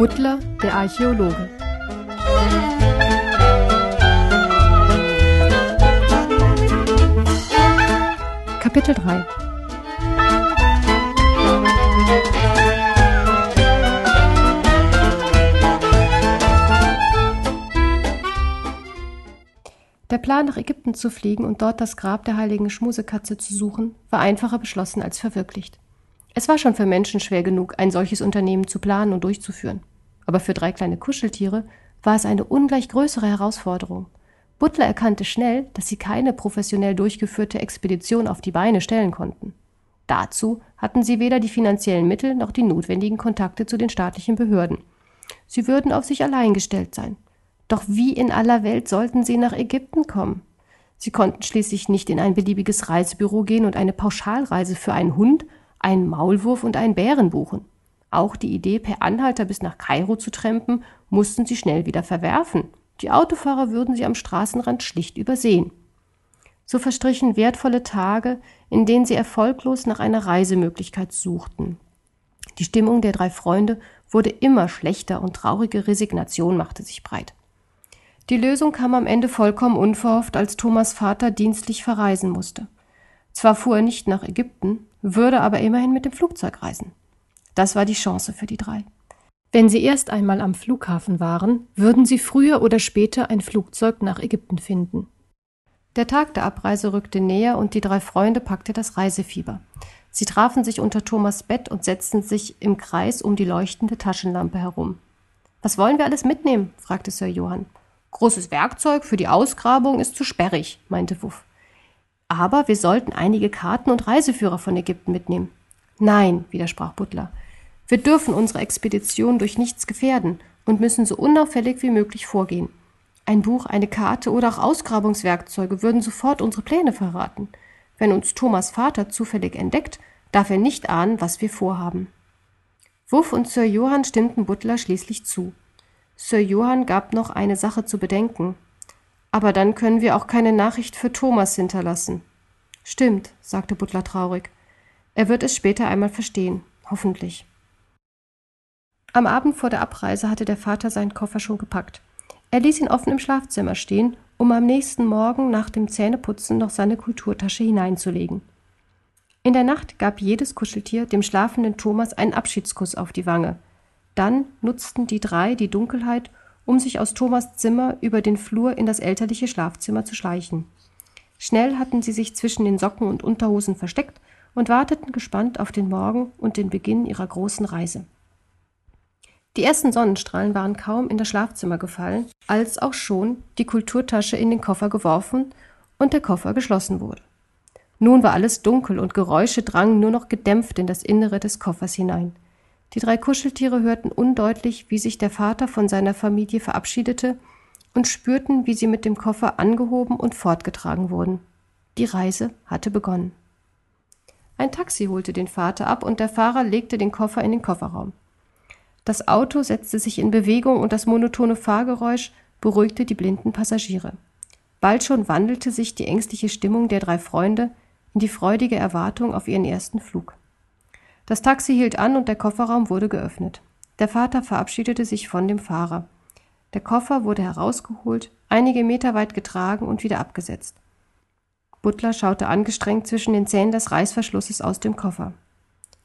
Butler, der Archäologe. Kapitel 3 Der Plan, nach Ägypten zu fliegen und dort das Grab der heiligen Schmusekatze zu suchen, war einfacher beschlossen als verwirklicht. Es war schon für Menschen schwer genug, ein solches Unternehmen zu planen und durchzuführen. Aber für drei kleine Kuscheltiere war es eine ungleich größere Herausforderung. Butler erkannte schnell, dass sie keine professionell durchgeführte Expedition auf die Beine stellen konnten. Dazu hatten sie weder die finanziellen Mittel noch die notwendigen Kontakte zu den staatlichen Behörden. Sie würden auf sich allein gestellt sein. Doch wie in aller Welt sollten sie nach Ägypten kommen? Sie konnten schließlich nicht in ein beliebiges Reisebüro gehen und eine Pauschalreise für einen Hund, einen Maulwurf und einen Bären buchen. Auch die Idee, per Anhalter bis nach Kairo zu trampen, mussten sie schnell wieder verwerfen. Die Autofahrer würden sie am Straßenrand schlicht übersehen. So verstrichen wertvolle Tage, in denen sie erfolglos nach einer Reisemöglichkeit suchten. Die Stimmung der drei Freunde wurde immer schlechter und traurige Resignation machte sich breit. Die Lösung kam am Ende vollkommen unverhofft, als Thomas Vater dienstlich verreisen musste. Zwar fuhr er nicht nach Ägypten, würde aber immerhin mit dem Flugzeug reisen. Das war die Chance für die drei. Wenn sie erst einmal am Flughafen waren, würden sie früher oder später ein Flugzeug nach Ägypten finden. Der Tag der Abreise rückte näher und die drei Freunde packte das Reisefieber. Sie trafen sich unter Thomas Bett und setzten sich im Kreis um die leuchtende Taschenlampe herum. Was wollen wir alles mitnehmen? fragte Sir Johann. Großes Werkzeug für die Ausgrabung ist zu sperrig, meinte Wuff. Aber wir sollten einige Karten und Reiseführer von Ägypten mitnehmen. Nein, widersprach Butler. Wir dürfen unsere Expedition durch nichts gefährden und müssen so unauffällig wie möglich vorgehen. Ein Buch, eine Karte oder auch Ausgrabungswerkzeuge würden sofort unsere Pläne verraten. Wenn uns Thomas Vater zufällig entdeckt, darf er nicht ahnen, was wir vorhaben. Wuff und Sir Johann stimmten Butler schließlich zu. Sir Johann gab noch eine Sache zu bedenken. Aber dann können wir auch keine Nachricht für Thomas hinterlassen. Stimmt, sagte Butler traurig. Er wird es später einmal verstehen, hoffentlich. Am Abend vor der Abreise hatte der Vater seinen Koffer schon gepackt. Er ließ ihn offen im Schlafzimmer stehen, um am nächsten Morgen nach dem Zähneputzen noch seine Kulturtasche hineinzulegen. In der Nacht gab jedes Kuscheltier dem schlafenden Thomas einen Abschiedskuss auf die Wange, dann nutzten die drei die Dunkelheit, um sich aus Thomas Zimmer über den Flur in das elterliche Schlafzimmer zu schleichen. Schnell hatten sie sich zwischen den Socken und Unterhosen versteckt und warteten gespannt auf den Morgen und den Beginn ihrer großen Reise. Die ersten Sonnenstrahlen waren kaum in das Schlafzimmer gefallen, als auch schon die Kulturtasche in den Koffer geworfen und der Koffer geschlossen wurde. Nun war alles dunkel und Geräusche drangen nur noch gedämpft in das Innere des Koffers hinein. Die drei Kuscheltiere hörten undeutlich, wie sich der Vater von seiner Familie verabschiedete und spürten, wie sie mit dem Koffer angehoben und fortgetragen wurden. Die Reise hatte begonnen. Ein Taxi holte den Vater ab und der Fahrer legte den Koffer in den Kofferraum. Das Auto setzte sich in Bewegung und das monotone Fahrgeräusch beruhigte die blinden Passagiere. Bald schon wandelte sich die ängstliche Stimmung der drei Freunde in die freudige Erwartung auf ihren ersten Flug. Das Taxi hielt an und der Kofferraum wurde geöffnet. Der Vater verabschiedete sich von dem Fahrer. Der Koffer wurde herausgeholt, einige Meter weit getragen und wieder abgesetzt. Butler schaute angestrengt zwischen den Zähnen des Reißverschlusses aus dem Koffer.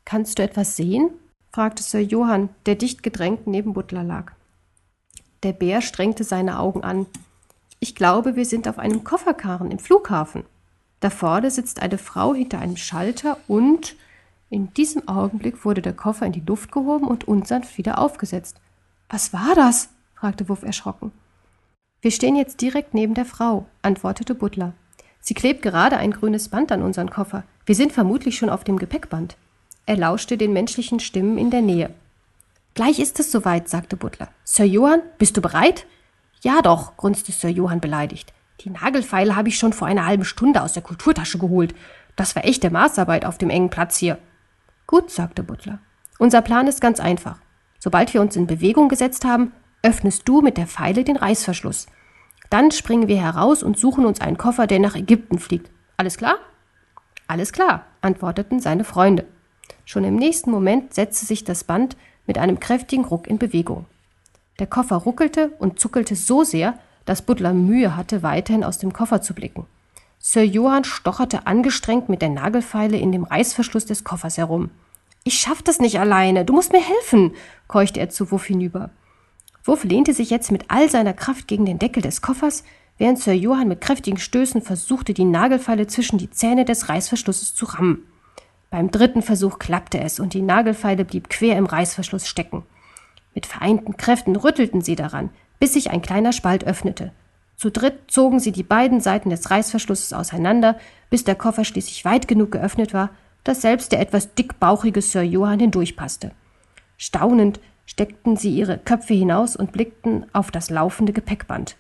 Kannst du etwas sehen? fragte Sir Johann, der dicht gedrängt neben Butler lag. Der Bär strengte seine Augen an. Ich glaube, wir sind auf einem Kofferkarren im Flughafen. Da vorne sitzt eine Frau hinter einem Schalter und in diesem Augenblick wurde der Koffer in die Luft gehoben und unsanft wieder aufgesetzt. Was war das? fragte Wuff erschrocken. Wir stehen jetzt direkt neben der Frau, antwortete Butler. Sie klebt gerade ein grünes Band an unseren Koffer. Wir sind vermutlich schon auf dem Gepäckband. Er lauschte den menschlichen Stimmen in der Nähe. Gleich ist es soweit, sagte Butler. Sir Johann, bist du bereit? Ja doch, grunzte Sir Johann beleidigt. Die Nagelfeile habe ich schon vor einer halben Stunde aus der Kulturtasche geholt. Das war echte Maßarbeit auf dem engen Platz hier. Gut, sagte Butler. Unser Plan ist ganz einfach. Sobald wir uns in Bewegung gesetzt haben, öffnest du mit der Feile den Reißverschluss. Dann springen wir heraus und suchen uns einen Koffer, der nach Ägypten fliegt. Alles klar? Alles klar, antworteten seine Freunde. Schon im nächsten Moment setzte sich das Band mit einem kräftigen Ruck in Bewegung. Der Koffer ruckelte und zuckelte so sehr, dass Butler Mühe hatte, weiterhin aus dem Koffer zu blicken. Sir Johann stocherte angestrengt mit der Nagelfeile in dem Reißverschluss des Koffers herum. Ich schaff das nicht alleine, du musst mir helfen, keuchte er zu Wuff hinüber. Wuff lehnte sich jetzt mit all seiner Kraft gegen den Deckel des Koffers, während Sir Johann mit kräftigen Stößen versuchte, die Nagelfeile zwischen die Zähne des Reißverschlusses zu rammen. Beim dritten Versuch klappte es und die Nagelfeile blieb quer im Reißverschluss stecken. Mit vereinten Kräften rüttelten sie daran, bis sich ein kleiner Spalt öffnete. Zu dritt zogen sie die beiden Seiten des Reißverschlusses auseinander, bis der Koffer schließlich weit genug geöffnet war, dass selbst der etwas dickbauchige Sir Johann hindurchpasste. Staunend steckten sie ihre Köpfe hinaus und blickten auf das laufende Gepäckband.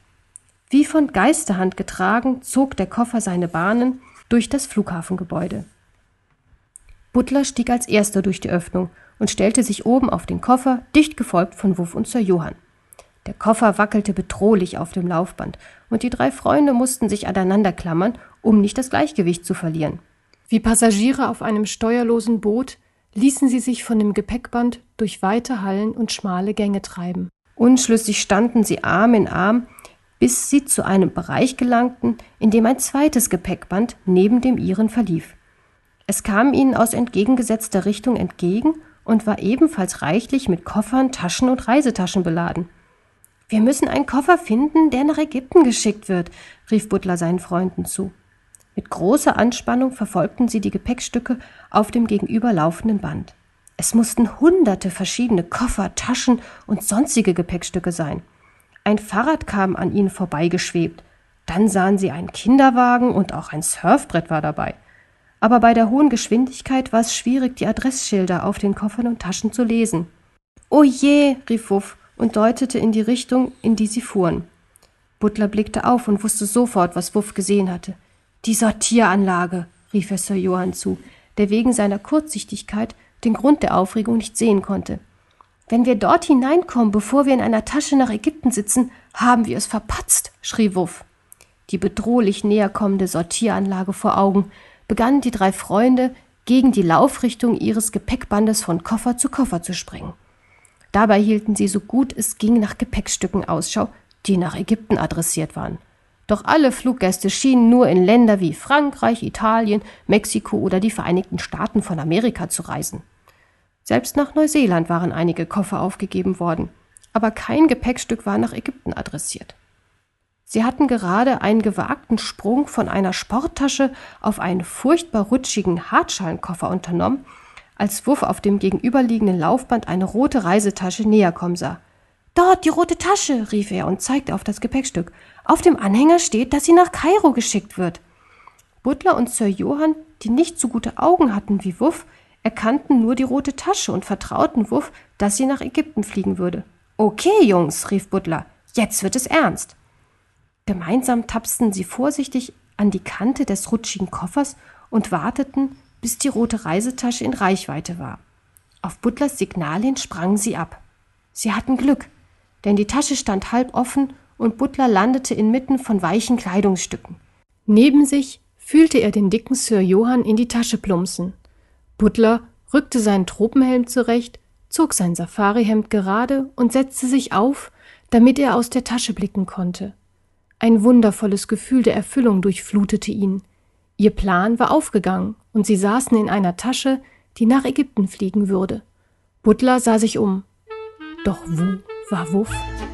Wie von Geisterhand getragen, zog der Koffer seine Bahnen durch das Flughafengebäude. Butler stieg als erster durch die Öffnung und stellte sich oben auf den Koffer, dicht gefolgt von Wuff und Sir Johann. Der Koffer wackelte bedrohlich auf dem Laufband, und die drei Freunde mussten sich aneinander klammern, um nicht das Gleichgewicht zu verlieren. Wie Passagiere auf einem steuerlosen Boot ließen sie sich von dem Gepäckband durch weite Hallen und schmale Gänge treiben. Unschlüssig standen sie Arm in Arm, bis sie zu einem Bereich gelangten, in dem ein zweites Gepäckband neben dem ihren verlief. Es kam ihnen aus entgegengesetzter Richtung entgegen und war ebenfalls reichlich mit Koffern, Taschen und Reisetaschen beladen. Wir müssen einen Koffer finden, der nach Ägypten geschickt wird, rief Butler seinen Freunden zu. Mit großer Anspannung verfolgten sie die Gepäckstücke auf dem gegenüberlaufenden Band. Es mussten hunderte verschiedene Koffer, Taschen und sonstige Gepäckstücke sein. Ein Fahrrad kam an ihnen vorbeigeschwebt. Dann sahen sie einen Kinderwagen und auch ein Surfbrett war dabei. Aber bei der hohen Geschwindigkeit war es schwierig, die Adressschilder auf den Koffern und Taschen zu lesen. Oh je, rief Wuff und deutete in die Richtung, in die sie fuhren. Butler blickte auf und wusste sofort, was Wuff gesehen hatte. Die Sortieranlage, rief er Sir Johann zu, der wegen seiner Kurzsichtigkeit den Grund der Aufregung nicht sehen konnte. Wenn wir dort hineinkommen, bevor wir in einer Tasche nach Ägypten sitzen, haben wir es verpatzt, schrie Wuff. Die bedrohlich näher kommende Sortieranlage vor Augen begannen die drei Freunde, gegen die Laufrichtung ihres Gepäckbandes von Koffer zu Koffer zu springen. Dabei hielten sie so gut es ging nach Gepäckstücken Ausschau, die nach Ägypten adressiert waren. Doch alle Fluggäste schienen nur in Länder wie Frankreich, Italien, Mexiko oder die Vereinigten Staaten von Amerika zu reisen. Selbst nach Neuseeland waren einige Koffer aufgegeben worden, aber kein Gepäckstück war nach Ägypten adressiert. Sie hatten gerade einen gewagten Sprung von einer Sporttasche auf einen furchtbar rutschigen Hartschalenkoffer unternommen, als Wuff auf dem gegenüberliegenden Laufband eine rote Reisetasche näher kommen sah. Dort, die rote Tasche, rief er und zeigte auf das Gepäckstück. Auf dem Anhänger steht, dass sie nach Kairo geschickt wird. Butler und Sir Johann, die nicht so gute Augen hatten wie Wuff, erkannten nur die rote Tasche und vertrauten Wuff, dass sie nach Ägypten fliegen würde. Okay, Jungs, rief Butler, jetzt wird es ernst. Gemeinsam tapsten sie vorsichtig an die Kante des rutschigen Koffers und warteten, bis die rote Reisetasche in Reichweite war. Auf Butlers Signal hin sprangen sie ab. Sie hatten Glück, denn die Tasche stand halb offen und Butler landete inmitten von weichen Kleidungsstücken. Neben sich fühlte er den dicken Sir Johann in die Tasche plumpsen. Butler rückte seinen Tropenhelm zurecht, zog sein Safarihemd gerade und setzte sich auf, damit er aus der Tasche blicken konnte. Ein wundervolles Gefühl der Erfüllung durchflutete ihn. Ihr Plan war aufgegangen und sie saßen in einer Tasche, die nach Ägypten fliegen würde. Butler sah sich um. Doch wo vavofo